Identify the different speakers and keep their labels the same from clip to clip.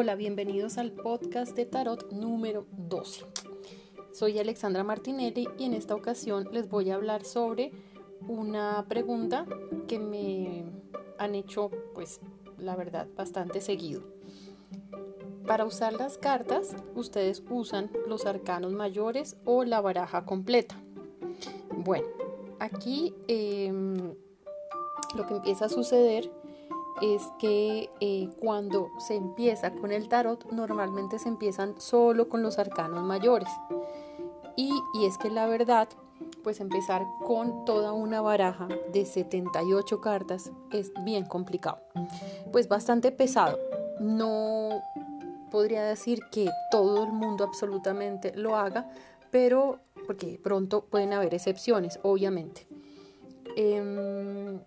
Speaker 1: Hola, bienvenidos al podcast de Tarot número 12. Soy Alexandra Martinelli y en esta ocasión les voy a hablar sobre una pregunta que me han hecho, pues, la verdad, bastante seguido. Para usar las cartas, ustedes usan los arcanos mayores o la baraja completa. Bueno, aquí em, lo que empieza a suceder es que eh, cuando se empieza con el tarot, normalmente se empiezan solo con los arcanos mayores. Y, y, es que la verdad, pues empezar con toda una baraja de 78 cartas es bien complicado. Pues bastante pesado. No podría decir que todo el mundo absolutamente lo haga, pero porque pronto pueden haber excepciones, obviamente. Em,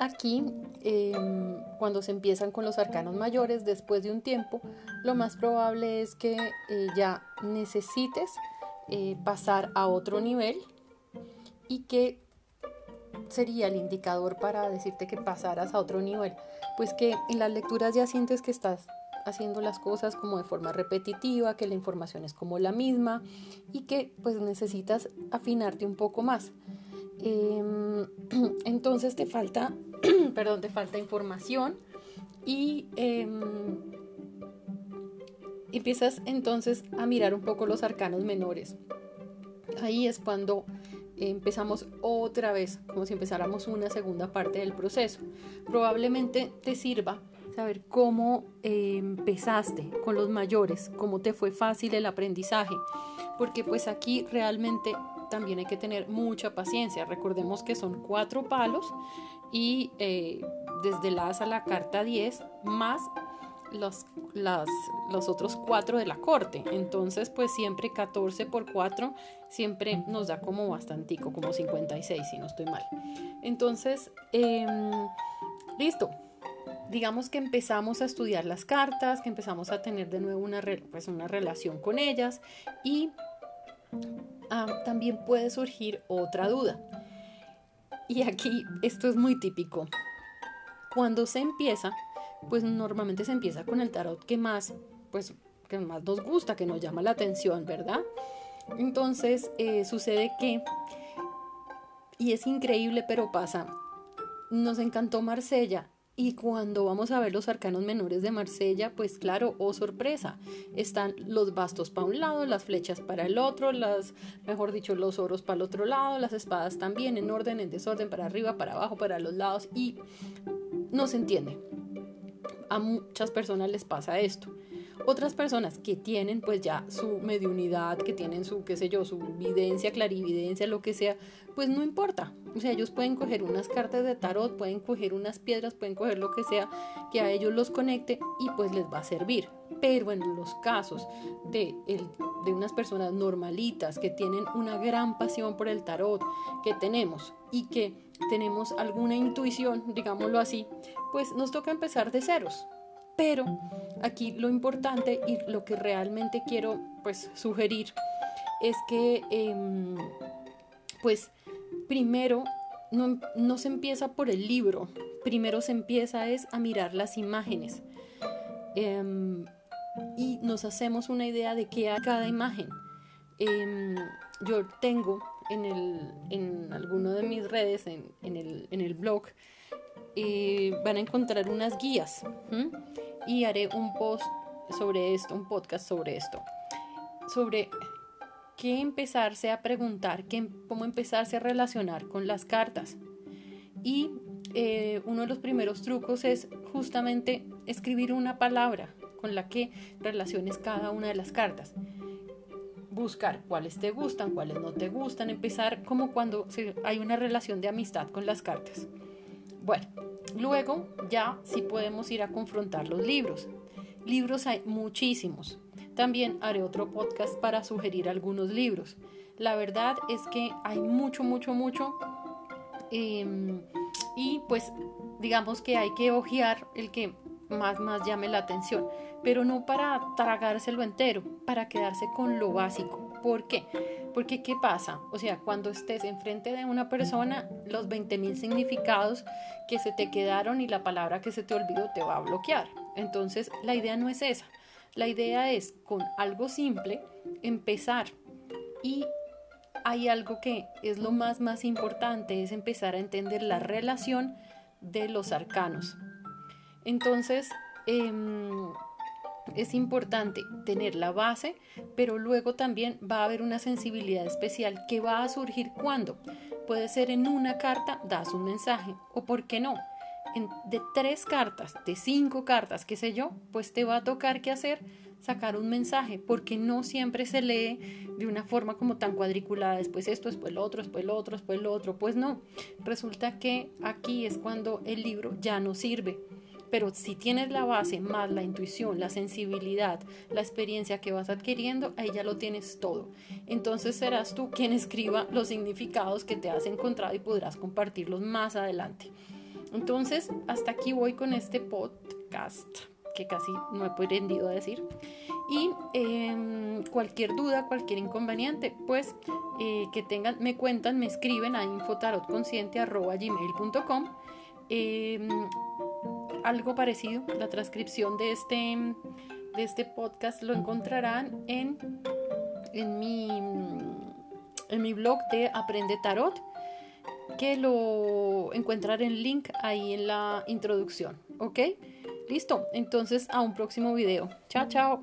Speaker 1: aquí, em, cuando se empiezan con los arcanos mayores, después de un tiempo, lo más probable es que eh, ya necesites eh, pasar a otro nivel y que sería el indicador para decirte que pasaras a otro nivel. Pues que en las lecturas ya sientes que estás haciendo las cosas como de forma repetitiva, que la información es como la misma y que pues necesitas afinarte un poco más. Em, entonces te falta, perdón, te falta información y em, empiezas entonces a mirar un poco los arcanos menores. Ahí es cuando empezamos otra vez, como si empezáramos una segunda parte del proceso. Probablemente te sirva saber cómo eh, empezaste con los mayores, cómo te fue fácil el aprendizaje, porque pues aquí realmente también hay que tener mucha paciencia. Recordemos que son cuatro palos y eh, desde la a la carta 10 más los, los otros cuatro de la corte. Entonces, pues siempre 14 por 4 siempre nos da como bastantico, como 56 si no estoy mal. Entonces, em, listo digamos que empezamos a estudiar las cartas, que empezamos a tener de nuevo una, pues una relación con ellas y ah, también puede surgir otra duda. Y aquí esto es muy típico. Cuando se empieza, pues normalmente se empieza con el tarot que más, pues, que más nos gusta, que nos llama la atención, ¿verdad? Entonces eh, sucede que, y es increíble, pero pasa, nos encantó Marsella y cuando vamos a ver los arcanos menores de Marsella, pues claro, oh sorpresa, están los bastos para un lado, las flechas para el otro, las, mejor dicho, los oros para el otro lado, las espadas también en orden, en desorden, para arriba, para abajo, para los lados y no se entiende. A muchas personas les pasa esto. Otras personas que tienen pues ya su mediunidad, que tienen su, qué sé yo, su videncia, clarividencia, lo que sea, pues no importa. O sea, ellos pueden coger unas cartas de tarot, pueden coger unas piedras, pueden coger lo que sea que a ellos los conecte y pues les va a servir. Pero en los casos de, el, de unas personas normalitas que tienen una gran pasión por el tarot, que tenemos y que tenemos alguna intuición, digámoslo así, pues nos toca empezar de ceros. Pero aquí lo importante y lo que realmente quiero pues sugerir es que em, pues primero no, se empieza por el libro, primero se empieza es a mirar las imágenes. Em, y nos hacemos una idea de qué hay cada imagen. Em, yo tengo en, el, en alguno de mis redes, en, el, en el blog, eh, van a encontrar unas guías y haré un post sobre esto, un podcast sobre esto, sobre qué empezarse a preguntar, qué, cómo empezarse a relacionar con las cartas. Y eh, uno de los primeros trucos es justamente escribir una palabra con la que relaciones cada una de las cartas. Buscar cuáles te gustan, cuáles no te gustan, empezar como cuando hay una relación de amistad con las cartas. Bueno, luego ya sí podemos ir a confrontar los libros. Libros hay muchísimos. También haré otro podcast para sugerir algunos libros. La verdad es que hay mucho, mucho, mucho. Em, y pues digamos que hay que ojear el que más, más llame la atención. Pero no para tragárselo entero, para quedarse con lo básico. ¿Por qué? Porque ¿qué pasa? O sea, cuando estés enfrente de una persona, los 20.000 significados que se te quedaron y la palabra que se te olvidó te va a bloquear. Entonces, la idea no es esa. La idea es con algo simple empezar y hay algo que es lo más más importante, es empezar a entender la relación de los arcanos. Entonces, em, es importante tener la base, pero luego también va a haber una sensibilidad especial que va a surgir cuando puede ser en una carta das un mensaje o por qué no de tres cartas, de cinco cartas, qué sé yo, pues te va a tocar qué hacer, sacar un mensaje, porque no siempre se lee de una forma como tan cuadriculada, después esto, después lo otro, después lo otro, después lo otro, pues no, resulta que aquí es cuando el libro ya no sirve. Pero si tienes la base más la intuición, la sensibilidad, la experiencia que vas adquiriendo, ahí ya lo tienes todo. Entonces serás tú quien escriba los significados que te has encontrado y podrás compartirlos más adelante. Entonces, hasta aquí voy con este podcast que casi no he aprendido a decir. Y em, cualquier duda, cualquier inconveniente, pues eh, que tengan, me cuentan, me escriben a infotarotconsciente.gmail.com em, algo parecido, la transcripción de este, de este podcast lo encontrarán en, en, mi, en mi blog de Aprende Tarot que lo encuentran en link ahí en la introducción, ¿ok? Listo, entonces a un próximo video. Chao, chao.